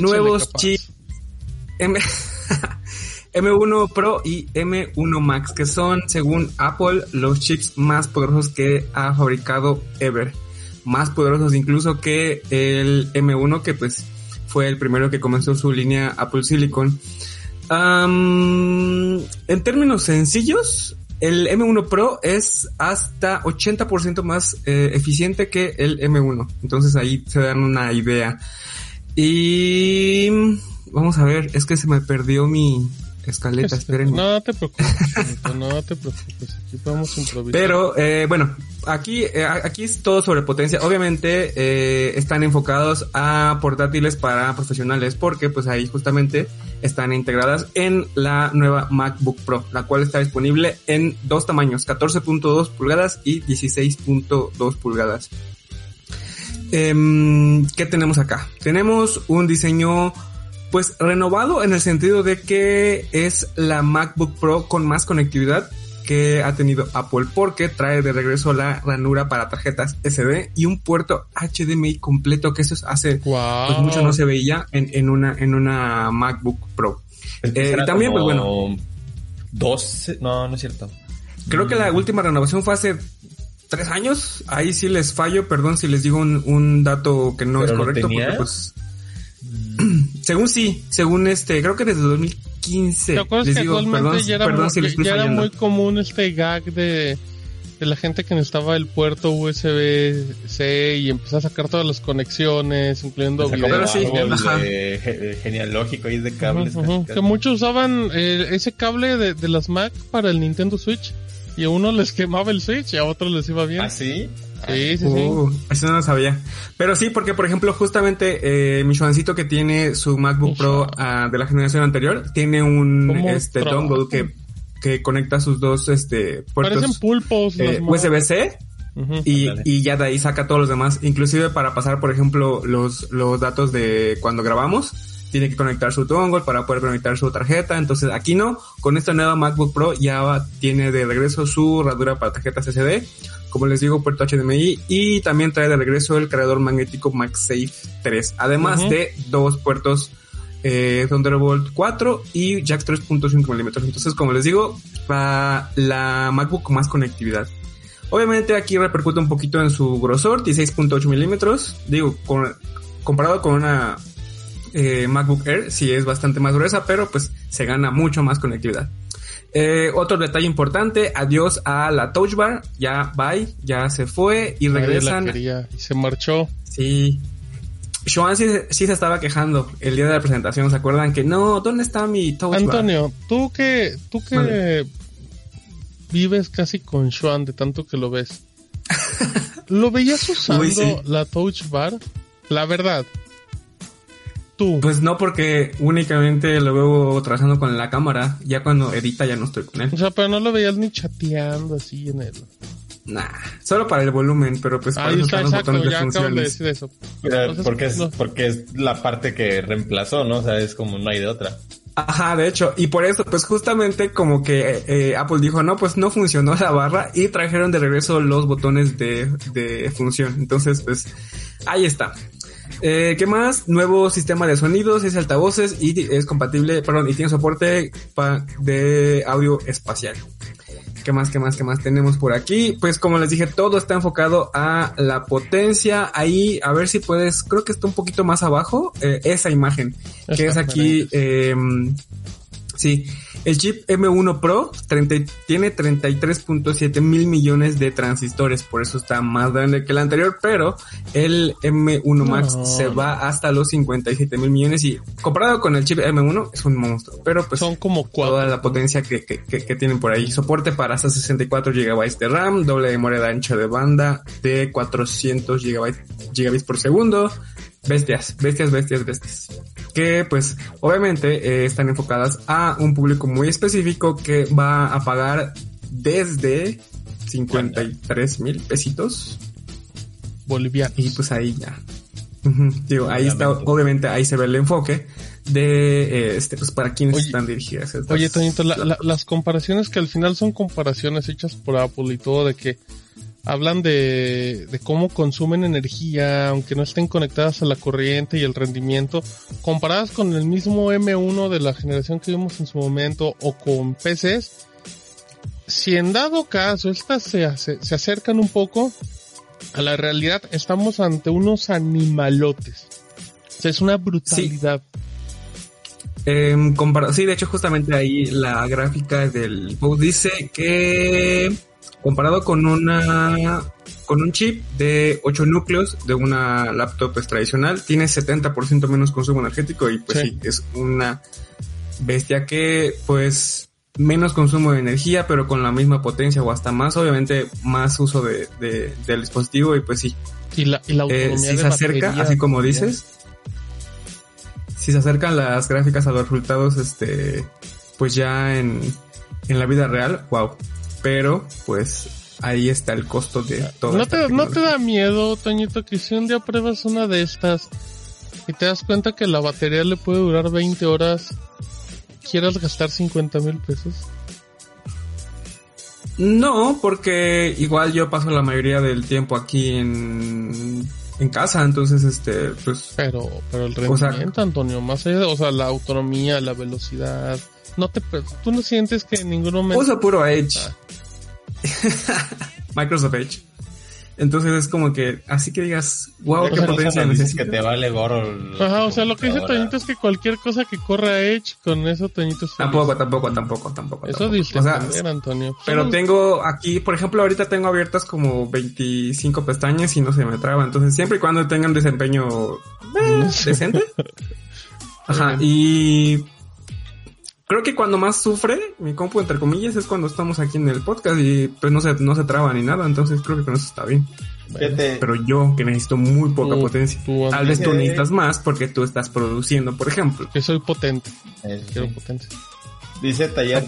nuevos chips M M1 Pro y M1 Max, que son, según Apple, los chips más poderosos que ha fabricado ever. Más poderosos incluso que el M1, que pues fue el primero que comenzó su línea Apple Silicon. en términos sencillos, el M1 Pro es hasta 80% más eh, eficiente que el M1. Entonces ahí se dan una idea. Y vamos a ver, es que se me perdió mi, escaleta, esperen. No te preocupes, no te preocupes, aquí podemos improvisar. Pero, eh, bueno, aquí, eh, aquí es todo sobre potencia. Obviamente, eh, están enfocados a portátiles para profesionales, porque pues ahí justamente están integradas en la nueva MacBook Pro, la cual está disponible en dos tamaños, 14.2 pulgadas y 16.2 pulgadas. Em, ¿Qué tenemos acá? Tenemos un diseño pues renovado en el sentido de que es la MacBook Pro con más conectividad que ha tenido Apple porque trae de regreso la ranura para tarjetas SD y un puerto HDMI completo que eso hace pues mucho no se veía en, una en una MacBook Pro. Eh, y también pues bueno, dos no no es cierto. Creo que la última renovación fue hace tres años. Ahí sí les fallo, perdón si les digo un, dato que no es correcto, porque pues según sí, según este, creo que desde 2015. ¿Te acuerdas les que digo, perdón, ya era, perdón muy, si les ya era muy común este gag de, de la gente que necesitaba el puerto USB-C y empezó a sacar todas las conexiones, incluyendo video, sí, de, genealógico y de cables. Que muchos usaban eh, ese cable de, de las Mac para el Nintendo Switch y a uno les quemaba el Switch y a otros les iba bien. ¿Ah, sí? Sí, sí, sí. Uh, eso no lo sabía. Pero sí, porque por ejemplo, justamente eh, mi Juancito que tiene su MacBook Pro uh, de la generación anterior, tiene un este dongle que, que conecta sus dos este puertos. Parecen pulpos. Eh, USB-C. y, y, ya de ahí saca todos los demás, inclusive para pasar, por ejemplo, los, los datos de cuando grabamos, tiene que conectar su dongle para poder conectar su tarjeta. Entonces aquí no, con esta nueva MacBook Pro ya tiene de regreso su radura para tarjetas SD como les digo, puerto HDMI y también trae de regreso el cargador magnético MagSafe 3, además de dos puertos eh, Thunderbolt 4 y jack 3.5 milímetros. Entonces, como les digo, para la MacBook con más conectividad. Obviamente aquí repercute un poquito en su grosor, 16.8 milímetros. Digo, comparado con una eh, MacBook Air, sí es bastante más gruesa, pero pues se gana mucho más conectividad. Eh, otro detalle importante, adiós a la Touch Bar, ya bye, ya se fue y regresan. y se marchó. Sí. Joan sí, se estaba quejando el día de la presentación, ¿se acuerdan? Que no, ¿dónde está mi Touch Bar? Antonio, tú que, tú que vives casi con Joan de tanto que lo ves. ¿Lo veías usando la Touch Bar? La verdad. Pues no, porque únicamente lo veo trabajando con la cámara. Ya cuando edita ya no estoy con él. O sea, pero no lo veías ni chateando así en él. Nah, solo para el volumen, pero pues para Ahí está, exacto, ya acabo de decir eso. porque, es, porque es la parte que reemplazó, ¿no? O sea, es como no hay de otra. Ajá, de hecho, y por eso, pues justamente como que eh, Apple dijo, no, pues no funcionó la barra y trajeron de regreso los botones de, de función. Entonces, pues ahí está. Eh, ¿Qué más? Nuevo sistema de sonidos, es altavoces y es compatible, perdón, y tiene soporte de audio espacial. ¿Qué más, qué más, qué más tenemos por aquí? Pues como les dije, todo está enfocado a la potencia. Ahí, a ver si puedes, creo que está un poquito más abajo, eh, esa imagen, que es aquí, eh, sí, el chip M1 Pro tiene 33.7 mil millones de transistores, por eso está más grande que el anterior, pero el M1 Max se va hasta los 57 mil millones y comparado con el chip M1 es un monstruo, pero pues son como toda la potencia que, que, que, tienen por ahí. Soporte para hasta 64 GB de RAM, doble memoria de ancho de banda de 400 GB, gigabits por segundo, bestias, bestias, bestias, bestias. Que pues obviamente eh, están enfocadas a un público muy específico que va a pagar desde 53 mil pesitos. Bolivianos. Y pues ahí ya. Digo, ahí está, obviamente ahí se ve el enfoque de eh, este, pues para quienes están dirigidas. Oye, Tonito, las comparaciones que al final son comparaciones hechas por Apple y todo de que hablan de, de cómo consumen energía, aunque no estén conectadas a la corriente y el rendimiento, comparadas con el mismo M1 de la generación que vimos en su momento o con PCs, si en dado caso estas se, se acercan un poco a la realidad, estamos ante unos animalotes. O sea, es una brutalidad. Em, sí, de hecho justamente ahí la gráfica del post dice que comparado con una con un chip de 8 núcleos de una laptop pues, tradicional, tiene 70% menos consumo energético y pues sí. es una bestia que pues menos consumo de energía pero con la misma potencia o hasta más, obviamente más uso de, del dispositivo y pues sí. Y la, y la eh, autonomía si se acerca, así como dices, si se acercan las gráficas a los resultados, este, pues ya en, en la vida real, wow. Pero, pues, ahí está el costo de todo. ¿No te, ¿No te da miedo, Toñito, que si un día pruebas una de estas y te das cuenta que la batería le puede durar 20 horas, quieras gastar 50 mil pesos? No, porque igual yo paso la mayoría del tiempo aquí en en casa, entonces este, pues. Pero, pero el rendimiento, Antonio, más allá de, o sea, la autonomía, la velocidad, no te, tú no sientes que en ningún momento. Usa puro Edge. Microsoft Edge. Entonces es como que, así que digas, wow, qué potencia necesitas. que te vale gorro. Ajá, o sea, lo que dice Toñito es que cualquier cosa que corra Edge, con eso Toñito es Tampoco, tampoco, tampoco, tampoco. Eso dice, o sea, Antonio. Pero tengo aquí, por ejemplo, ahorita tengo abiertas como 25 pestañas y no se me traba. Entonces, siempre y cuando tengan desempeño eh, decente. Ajá, y creo que cuando más sufre mi compu, entre comillas, es cuando estamos aquí en el podcast y pues no se, no se traba ni nada, entonces creo que con eso está bien. Pero yo, que necesito muy poca potencia. Tal vez tú necesitas más porque tú estás produciendo, por ejemplo. Que soy potente. Quiero potencia. Dice Taller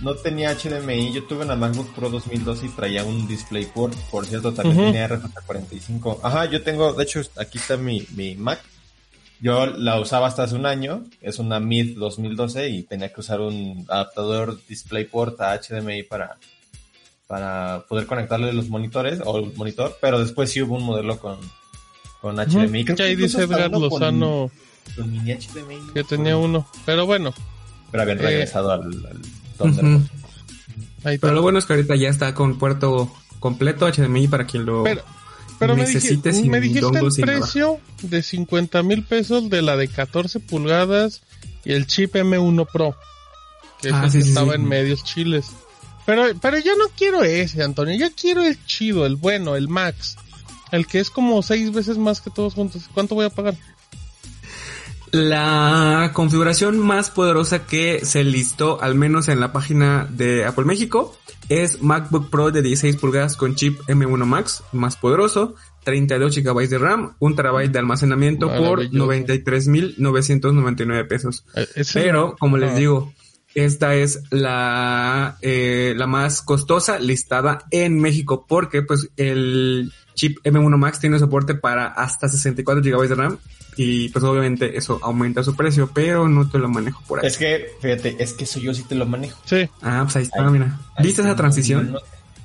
no tenía HDMI, yo tuve una MacBook Pro 2012 y traía un DisplayPort, por cierto, también tenía RJ45. Ajá, yo tengo, de hecho, aquí está mi, mi Mac, yo la usaba hasta hace un año, es una MID 2012 y tenía que usar un adaptador DisplayPort a HDMI para, para poder conectarle los monitores o el monitor, pero después sí hubo un modelo con, con HDMI. que ahí dice Edgar Lozano con, mini HDMI. Que tenía uno, pero bueno. Pero habían eh, regresado al, al Pero lo bueno es que ahorita ya está con puerto completo HDMI para quien lo... Pero me, dijiste, el precio de 50 mil pesos de la de 14 pulgadas y el chip M1 Pro. Que, ah, estaba en medios chiles. Pero, pero yo no quiero ese, Antonio. Yo quiero el chido, el bueno, el Max. El que es como seis veces más que todos juntos. ¿Cuánto voy a pagar? La configuración más poderosa que se listó, al menos en la página de Apple México, es MacBook Pro de 16 pulgadas con chip M1 Max, más poderoso, 32 GB de RAM, 1 TB de almacenamiento por 93.999 pesos. Eh, Pero, como les digo, esta es la, eh, la más costosa listada en México porque pues el chip M1 Max tiene soporte para hasta 64 GB de RAM y pues obviamente eso aumenta su precio, pero no te lo manejo por ahí. Es que, fíjate, es que eso yo sí te lo manejo. Sí. Ah, pues ahí está, mira. ¿Viste esa transición?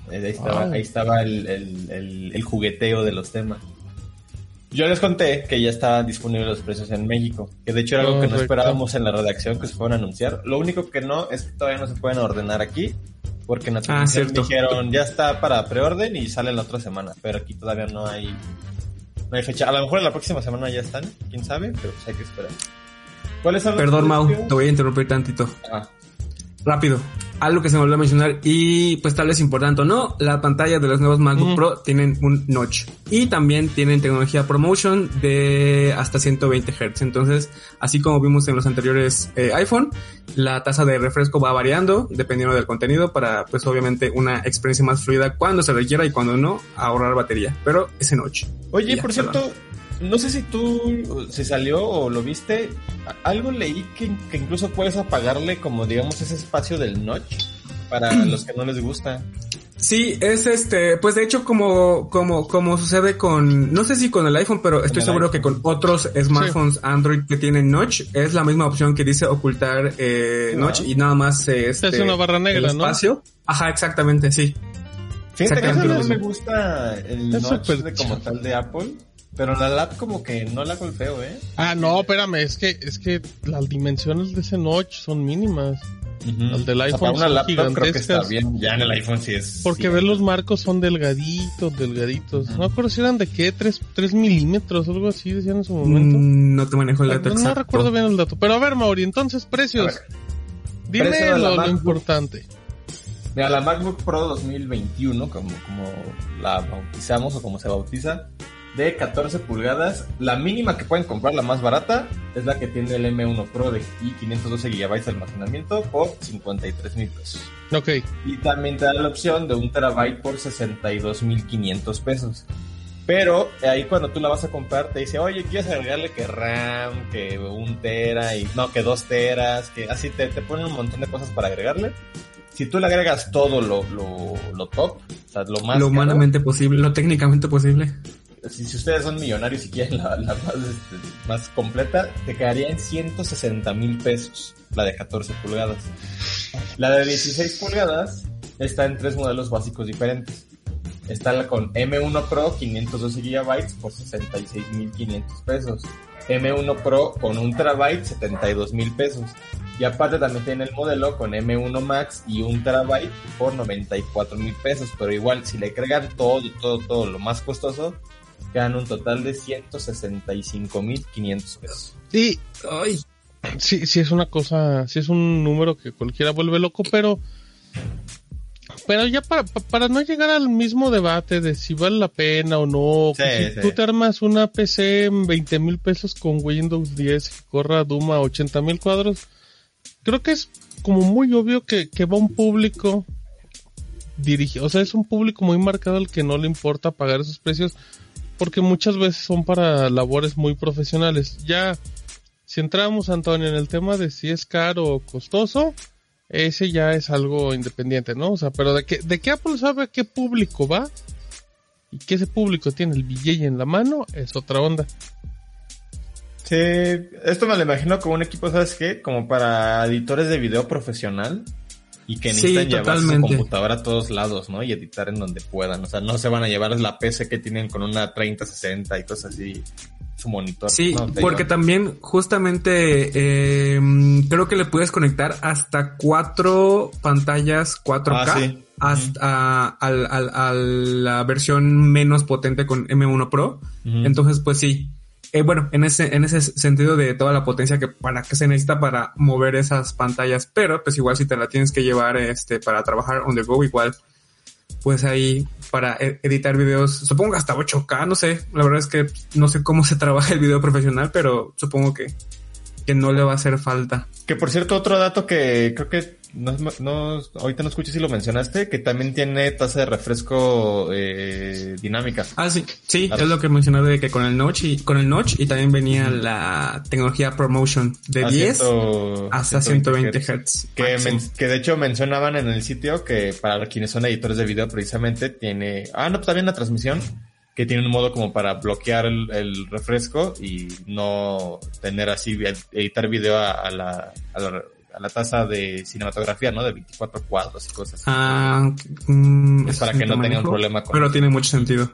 Ahí estaba, ahí estaba el, el, el, jugueteo de los temas. Yo les conté que ya estaban disponibles los precios en México, que de hecho era algo que no esperábamos en la redacción que se fueran a anunciar. Lo único que no es que todavía no se pueden ordenar aquí, porque en la ah, dijeron ya está para preorden y sale la otra semana, pero aquí todavía no hay no hay fecha. A lo mejor en la próxima semana ya están, quién sabe, pero pues hay que esperar. ¿Cuáles son los Perdón, Mau, te voy a interrumpir tantito. Ah. Rápido algo que se me olvidó mencionar y pues tal vez importante o no, la pantalla de los nuevos MacBook Pro tienen un notch y también tienen tecnología ProMotion de hasta 120 Hz. Entonces, así como vimos en los anteriores eh, iPhone, la tasa de refresco va variando dependiendo del contenido para pues obviamente una experiencia más fluida cuando se requiera y cuando no, ahorrar batería. Pero ese notch. Oye, por cierto, no sé si tú se salió o lo viste. Algo leí que, incluso puedes apagarle como digamos ese espacio del notch para los que no les gusta. Sí, es este, pues de hecho como, como, como sucede con, no sé si con el iPhone, pero estoy seguro que con otros smartphones Android que tienen notch, es la misma opción que dice ocultar eh, notch y nada más este, es una barra negra, espacio. Ajá, exactamente, sí. Fíjate que no me gusta el notch de como tal de Apple. Pero la lap como que no la golpeo, ¿eh? Ah, no, espérame, es que, es que las dimensiones de ese notch son mínimas. El del iPhone o una creo que está bien. Ya en el iPhone sí es. Porque ver los marcos son delgaditos, delgaditos. No recuerdo si eran de qué, 3, 3 milímetros, algo así decían en su momento. Mm, no te manejo el dato. No, no, recuerdo bien el dato. Pero a ver, Mauri, entonces precios. Dime lo, importante. Mira, la MacBook Pro 2021, como, como la bautizamos o como se bautiza, de 14 pulgadas. La mínima que pueden comprar, la más barata, es la que tiene el M1 Pro de y 512 GB de almacenamiento por 53 mil pesos. Ok. Y también te da la opción de un terabyte por 62 mil 500 pesos. Pero ahí cuando tú la vas a comprar te dice, oye, ¿quieres agregarle que RAM, que un tera, y no, que dos teras, que así te, te ponen un montón de cosas para agregarle? Si tú le agregas todo lo, lo, lo top, o sea, lo más... Lo humanamente posible, lo técnicamente posible si, ustedes son millonarios y quieren la, este, más, completa, te quedaría en 160 mil pesos, la de 14 pulgadas. La de 16 pulgadas está en tres modelos básicos diferentes. Está la con M1 Pro 512 GB por 66.500 pesos. M1 Pro con un terabyte 72 mil pesos. Y aparte también tiene el modelo con M1 Max y un terabyte por 94 mil pesos. Pero igual, si le agregan todo, todo, todo lo más costoso, quedan un total de 165.500 pesos. Sí, ay, sí, sí es una cosa, sí es un número que cualquiera vuelve loco, pero pero ya para, para no llegar al mismo debate de si vale la pena o no, si tú te armas una PC en 20 mil pesos con Windows 10 que corra Doom a 80 mil cuadros, creo que es como muy obvio que, que va un público dirigido, o sea, es un público muy marcado al que no le importa pagar esos precios porque muchas veces son para labores muy profesionales. Ya, si entramos, Antonio, en el tema de si es caro o costoso, ese ya es algo independiente, ¿no? O sea, pero de que, de qué Apple sabe a qué público va y que ese público tiene el billete en la mano, es otra onda. Sí, esto me lo imagino como un equipo, ¿sabes qué? Como para editores de video profesional y que necesitan llevar su computadora a todos lados, ¿no? Y editar en donde puedan. O sea, no se van a llevar la PC que tienen con una 3060 y cosas así, su monitor. Sí, porque también justamente eh, creo que le puedes conectar hasta cuatro pantallas 4K. Ah, hasta a, la versión menos potente con M1 Pro. Entonces, pues sí, eh, bueno, en ese, en ese sentido de toda la potencia que para que se necesita para mover esas pantallas, pero pues igual si te la tienes que llevar este para trabajar on the go, igual pues ahí para e-, editar videos, supongo hasta 8K, no sé, la verdad es que no sé cómo se trabaja el video profesional, pero supongo que, que no le va a hacer falta. Que por cierto, otro dato que creo que no, no, ahorita no escuché si lo mencionaste, que también tiene tasa de refresco eh, dinámica. Ah, sí, sí, es lo que mencioné de que con el notch y con el notch y también venía la tecnología promotion de 10 hasta 120 Hz. Que, que de hecho mencionaban en el sitio que para quienes son editores de video precisamente tiene, ah, no, pues también la transmisión que tiene un modo como para bloquear el, refresco y no tener así, editar video a, la, a la a la tasa de cinematografía, ¿no? De 24 cuadros y cosas. Ah, mm, es para que no tenga un problema con... Pero tiene mucho sentido.